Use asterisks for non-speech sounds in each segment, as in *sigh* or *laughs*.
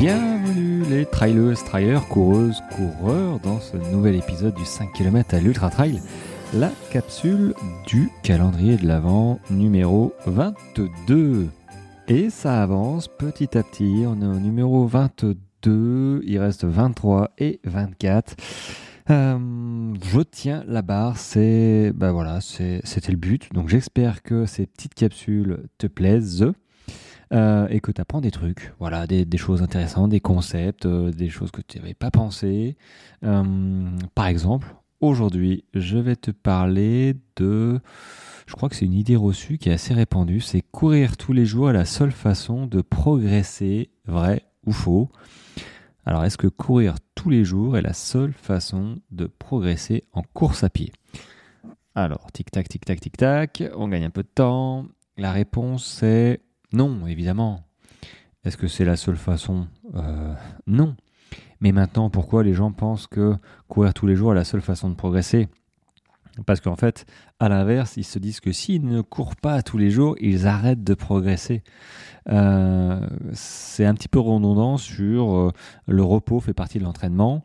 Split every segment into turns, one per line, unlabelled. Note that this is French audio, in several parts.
Bienvenue les trailers, trailers, coureuses, coureurs dans ce nouvel épisode du 5 km à l'Ultra Trail, la capsule du calendrier de l'Avent numéro 22. Et ça avance petit à petit, on est au numéro 22, il reste 23 et 24. Euh, je tiens la barre, c'est voilà, c'était le but. Donc j'espère que ces petites capsules te plaisent. Euh, et que tu apprends des trucs, voilà, des, choses intéressantes, des concepts, euh, des choses que tu n'avais pas pensé. par exemple, aujourd'hui, je vais te parler de, je crois que c'est une idée reçue qui est assez répandue, c'est courir tous les jours est la seule façon de progresser, vrai ou faux. Alors, est-ce que courir tous les jours est la seule façon de progresser en course à pied? Alors, tic-tac, tic-tac, tic-tac, on gagne un peu de temps. La réponse c'est non, évidemment. Est-ce que c'est la seule façon? Euh, Non. Mais maintenant, pourquoi les gens pensent que courir tous les jours est la seule façon de progresser? Parce qu'en fait, à l'inverse, ils se disent que s'ils ne courent pas tous les jours, ils arrêtent de progresser. Euh, c'est un petit peu redondant sur euh, le repos fait partie de l'entraînement.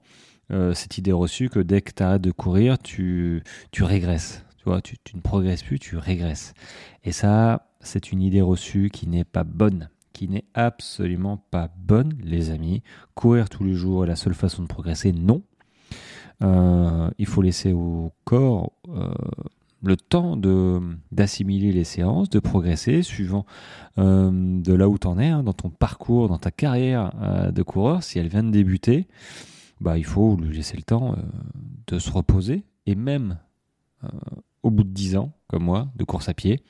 Cette idée reçue que dès que tu arrêtes de courir, tu, tu régresses. Tu, vois, tu ne progresses plus, tu régresses. Et ça, c'est une idée reçue qui n'est pas bonne qui n'est absolument pas bonne, les amis. Courir tous les jours est la seule façon de progresser, non. Euh, il faut laisser au corps euh, le temps d'assimiler les séances, de progresser suivant euh, de là où tu en es, hein, dans ton parcours, dans ta carrière de coureur. Si elle vient de débuter, bah, il faut lui laisser le temps de se reposer. Et même au bout de 10 ans, comme moi, de course à pied,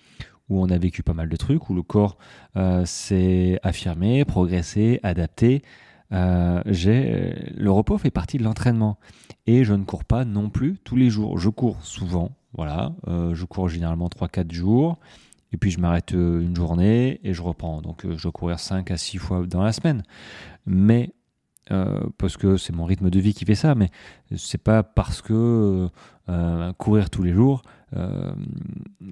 où on a vécu pas mal de trucs, où le corps s'est affirmé, progressé, adapté, euh, le repos fait partie de l'entraînement et je ne cours pas non plus tous les jours. Je cours souvent, voilà, euh, je cours généralement 3-4 jours et puis je m'arrête euh, une journée et je reprends. Donc je dois courir 5 à 6 fois dans la semaine. Mais parce que c'est mon rythme de vie qui fait ça, mais c'est pas parce que courir tous les jours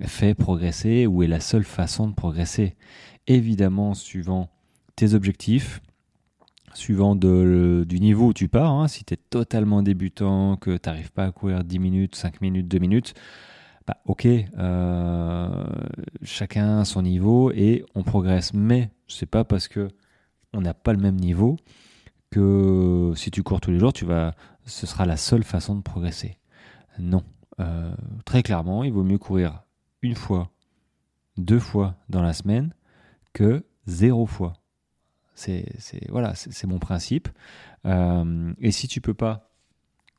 fait progresser ou est la seule façon de progresser. Évidemment, suivant tes objectifs, suivant de, du niveau où tu pars. Hein. si tu es totalement débutant, que tu n'arrives pas à courir 10 minutes, 5 minutes, 2 minutes, bah, ok, euh, chacun son niveau et on progresse. Mais c'est pas parce que on n'a pas le même niveau que si tu cours tous les jours, tu vas, ce sera la seule façon de progresser. Non. Euh, très clairement, il vaut mieux courir une fois, deux fois dans la semaine que zéro fois. C'est voilà, c'est mon principe. Euh, et si tu peux pas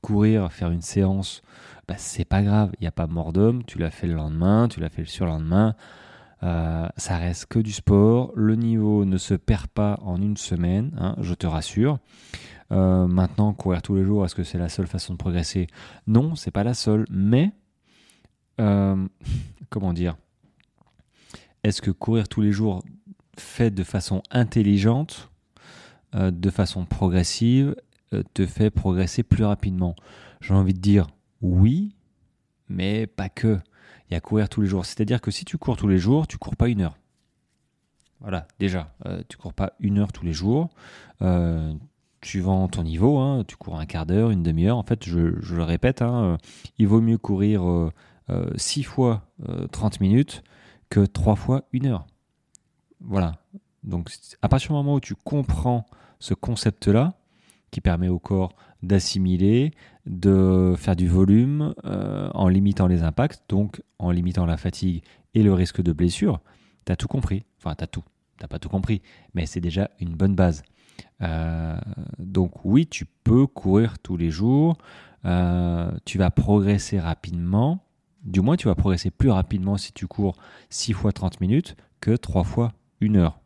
courir, faire une séance, bah, c'est pas grave. Il n'y a pas mort d'homme. Tu l'as fait le lendemain, tu l'as fait le surlendemain. Euh, ça reste que du sport. Le niveau ne se perd pas en une semaine, hein, je te rassure. Euh, maintenant, courir tous les jours, est-ce que c'est la seule façon de progresser? Non, c'est pas la seule. Mais *laughs* comment dire? Est-ce que courir tous les jours fait de façon intelligente, euh, de façon progressive, euh, te fait progresser plus rapidement? J'ai envie de dire oui, mais pas que. Il y a courir tous les jours. C'est-à-dire que si tu cours tous les jours, tu cours pas une heure. Voilà, déjà, euh, tu cours pas une heure tous les jours. Suivant ton niveau, hein, tu cours un quart d'heure, une demi-heure. En fait, je, le répète, hein, il vaut mieux courir 6 fois 30 minutes que 3 fois une heure. Voilà. Donc, à partir du moment où tu comprends ce concept-là, qui permet au corps d'assimiler, de faire du volume euh, en limitant les impacts, donc en limitant la fatigue et le risque de blessure, tu as tout compris. Enfin, tu as tout. Tu pas tout compris, mais c'est déjà une bonne base. Euh, donc oui, tu peux courir tous les jours, euh, tu vas progresser rapidement, du moins tu vas progresser plus rapidement si tu cours 6 fois 30 minutes que 3 fois une heure,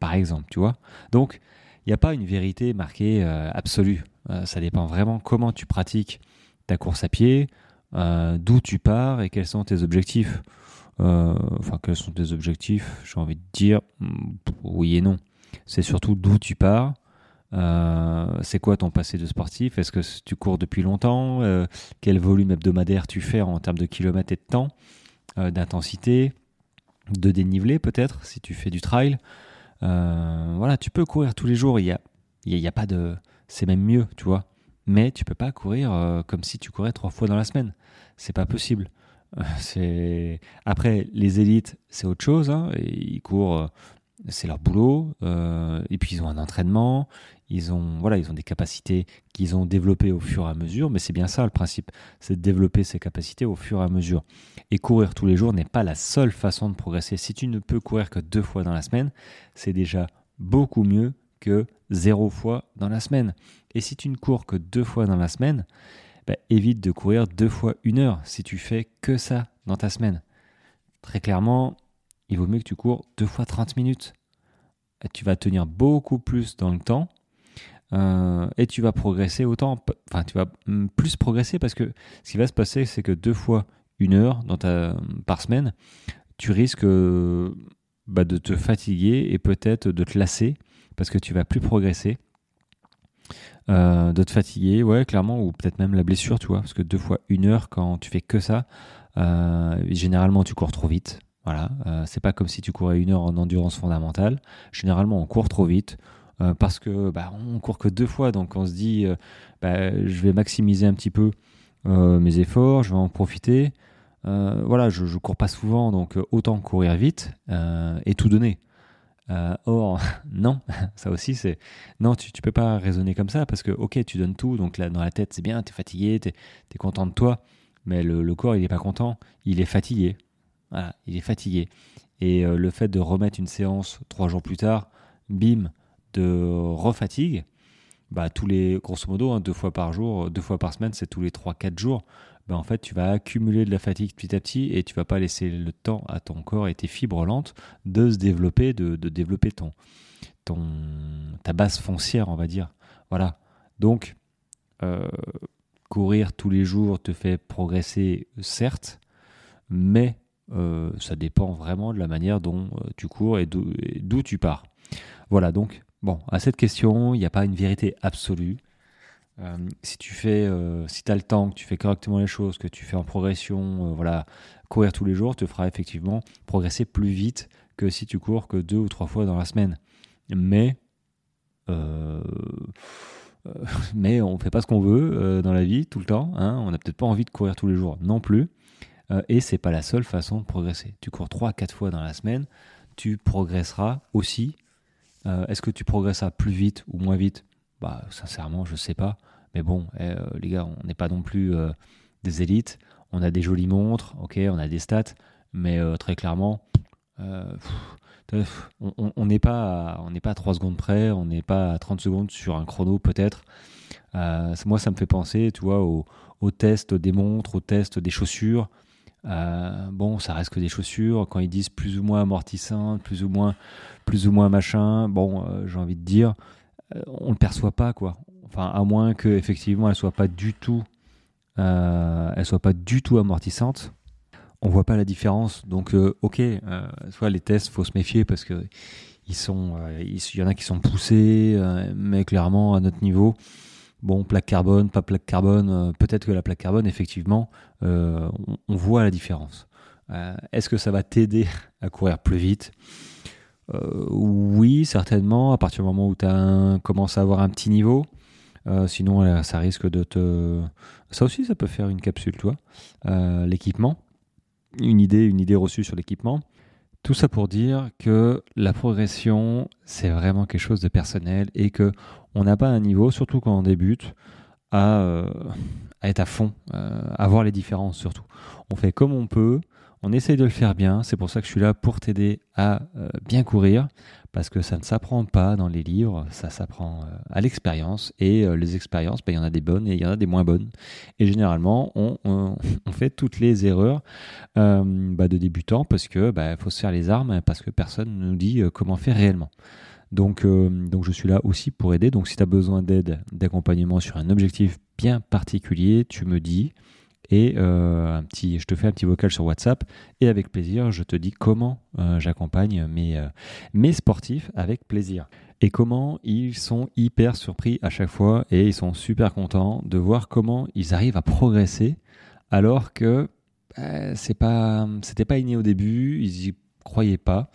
par exemple, tu vois. Donc, il n'y a pas une vérité marquée euh, absolue. Ça dépend vraiment comment tu pratiques ta course à pied, d'où tu pars et quels sont tes objectifs. enfin, quels sont tes objectifs J'ai envie de dire mm, oui et non. C'est surtout d'où tu pars. c'est quoi ton passé de sportif? Est-ce que tu cours depuis longtemps? Quel volume hebdomadaire tu fais en termes de kilomètres et de temps, d'intensité de dénivelé peut-être si tu fais du trail? Euh, voilà, tu peux courir tous les jours. Il y a n'y a, pas de. C'est même mieux, tu vois. Mais tu peux pas courir euh, comme si tu courais trois fois dans la semaine. C'est pas possible. c'est après les élites, c'est autre chose. Hein. Ils courent, c'est leur boulot. et puis ils ont un entraînement. Ils ont voilà, ils ont des capacités qu'ils ont développées au fur et à mesure. Mais c'est bien ça le principe, c'est de développer ces capacités au fur et à mesure. Et courir tous les jours n'est pas la seule façon de progresser. Si tu ne peux courir que deux fois dans la semaine, c'est déjà beaucoup mieux que zéro fois dans la semaine. Et si tu ne cours que deux fois dans la semaine, bah, évite de courir deux fois une heure si tu fais que ça dans ta semaine. Très clairement, il vaut mieux que tu cours deux fois 30 minutes. tu vas tenir beaucoup plus dans le temps euh, et tu vas progresser autant, enfin tu vas plus progresser parce que ce qui va se passer, c'est que deux fois une heure ta, par semaine, tu risques bah, de te fatiguer et peut-être de te lasser parce que tu vas plus progresser. Euh, de te fatiguer, ouais, clairement, ou peut-être même la blessure, tu vois, parce que deux fois une heure quand tu fais que ça, euh, généralement tu cours trop vite. Voilà, euh, c'est pas comme si tu courais une heure en endurance fondamentale. Généralement, on court trop vite parce que bah, on court que deux fois, donc on se dit, bah, je vais maximiser un petit peu mes efforts, je vais en profiter. voilà, je, je cours pas souvent, donc autant courir vite et tout donner. Euh, or, *laughs* non, *laughs* ça aussi c'est. Non, tu ne peux pas raisonner comme ça parce que, ok, tu donnes tout, donc là, dans la tête c'est bien, tu es fatigué, tu es, content de toi, mais le, corps il n'est pas content, il est fatigué. Il est fatigué. Et euh, le fait de remettre une séance trois jours plus tard, bim, de refatigue, bah, tous les, grosso modo, hein, deux fois par jour, deux fois par semaine, c'est tous les trois, quatre jours. Ben, en fait, tu vas accumuler de la fatigue petit à petit et tu vas pas laisser le temps à ton corps et tes fibres lentes de se développer, de, développer ton, ta base foncière, on va dire. Voilà. Donc, euh, courir tous les jours te fait progresser, certes, mais euh, ça dépend vraiment de la manière dont euh, tu cours et d'où tu pars. Voilà, donc, bon, à cette question, il n'y a pas une vérité absolue. Euh, si tu fais, euh, si as le temps, que tu fais correctement les choses, que tu fais en progression, voilà, courir tous les jours te fera effectivement progresser plus vite que si tu cours que deux ou trois fois dans la semaine. Mais *laughs* mais on fait pas ce qu'on veut dans la vie tout le temps. Hein. on n'a peut-être pas envie de courir tous les jours non plus. Et c'est pas la seule façon de progresser. Tu cours trois, quatre fois dans la semaine, tu progresseras aussi. Est-ce que tu progresseras plus vite ou moins vite? Bah, sincèrement, je sais pas. Mais bon, eh, euh, les gars, on n'est pas non plus euh, des élites. On a des jolies montres, ok, on a des stats, mais euh, très clairement, on n'est pas, à, on pas à 3 secondes près, on n'est pas à 30 secondes sur un chrono peut-être. moi, ça me fait penser, tu vois, au, au test des montres, au test des chaussures. Bon, ça reste que des chaussures. Quand ils disent plus ou moins amortissantes, plus ou moins, plus ou moins machin, bon, j'ai envie de dire, euh, on le perçoit pas quoi. Enfin, à moins que effectivement elle soit pas du tout, euh, elle soit pas du tout amortissante. On voit pas la différence. Donc, euh, ok, soit les tests, faut se méfier parce que ils sont, il y en a qui sont poussés, mais clairement à notre niveau. Bon, plaque carbone, pas plaque carbone, peut-être que la plaque carbone, effectivement, on, voit la différence. Est-ce que ça va t'aider *laughs* à courir plus vite? Euh, oui, certainement, à partir du moment où tu commences à avoir un petit niveau. Euh, sinon, ça risque de te. Ça aussi, ça peut faire une capsule, toi. Euh, l'équipement. Une idée, une idée reçue sur l'équipement. Tout ça pour dire que la progression, c'est vraiment quelque chose de personnel et que on n'a pas un niveau, surtout quand on débute, à, à être à fond, à voir les différences surtout. On fait comme on peut, on essaye de le faire bien, c'est pour ça que je suis là pour t'aider à euh, bien courir, parce que ça ne s'apprend pas dans les livres, ça s'apprend euh, à l'expérience, et euh, les expériences, bah, il y en a des bonnes et il y en a des moins bonnes. Et généralement, on, *laughs* fait toutes les erreurs bah, de débutants, parce que bah, faut se faire les armes, parce que personne ne nous dit comment faire réellement. Donc, donc je suis là aussi pour aider. Donc si tu as besoin d'aide, d'accompagnement sur un objectif bien particulier, tu me dis et euh, un petit, je te fais un petit vocal sur WhatsApp et avec plaisir, je te dis comment euh, j'accompagne mes, euh, mes sportifs avec plaisir. Et comment ils sont hyper surpris à chaque fois et ils sont super contents de voir comment ils arrivent à progresser alors que c'est pas, c'était pas inné au début, ils y croyaient pas.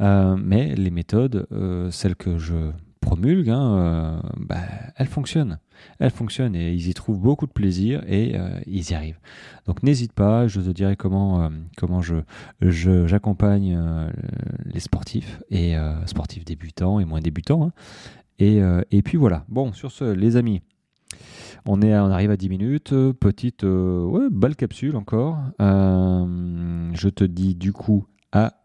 mais les méthodes, celles que je promulguent, hein, bah, elles fonctionnent. Elles fonctionnent et ils y trouvent beaucoup de plaisir et ils y arrivent. Donc n'hésite pas, je te dirai comment, comment je, j'accompagne les sportifs et sportifs débutants et moins débutants. Hein. Et, puis voilà. Bon, sur ce, les amis, on, est, on arrive à 10 minutes. Petite ouais, belle capsule encore. je te dis du coup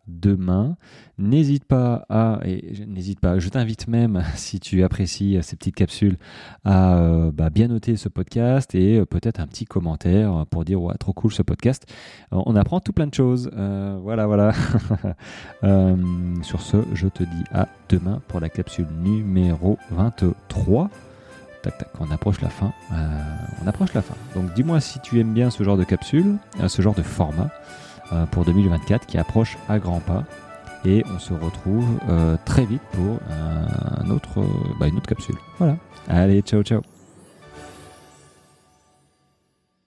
demain. N'hésite pas à, et n'hésite pas, je t'invite même, *laughs* si tu apprécies ces petites capsules, à euh, bah, bien noter ce podcast et euh, peut-être un petit commentaire pour dire ouais, trop cool ce podcast. Euh, on apprend tout plein de choses. voilà, voilà. *laughs* sur ce, je te dis à demain pour la capsule numéro 23. Tac, tac, on approche la fin. on approche la fin. Donc dis-moi si tu aimes bien ce genre de capsule, ce genre de format. Euh, pour 2024 qui approche à grands pas. Et on se retrouve euh, très vite pour autre, bah, une autre capsule. Voilà. Allez, ciao, ciao.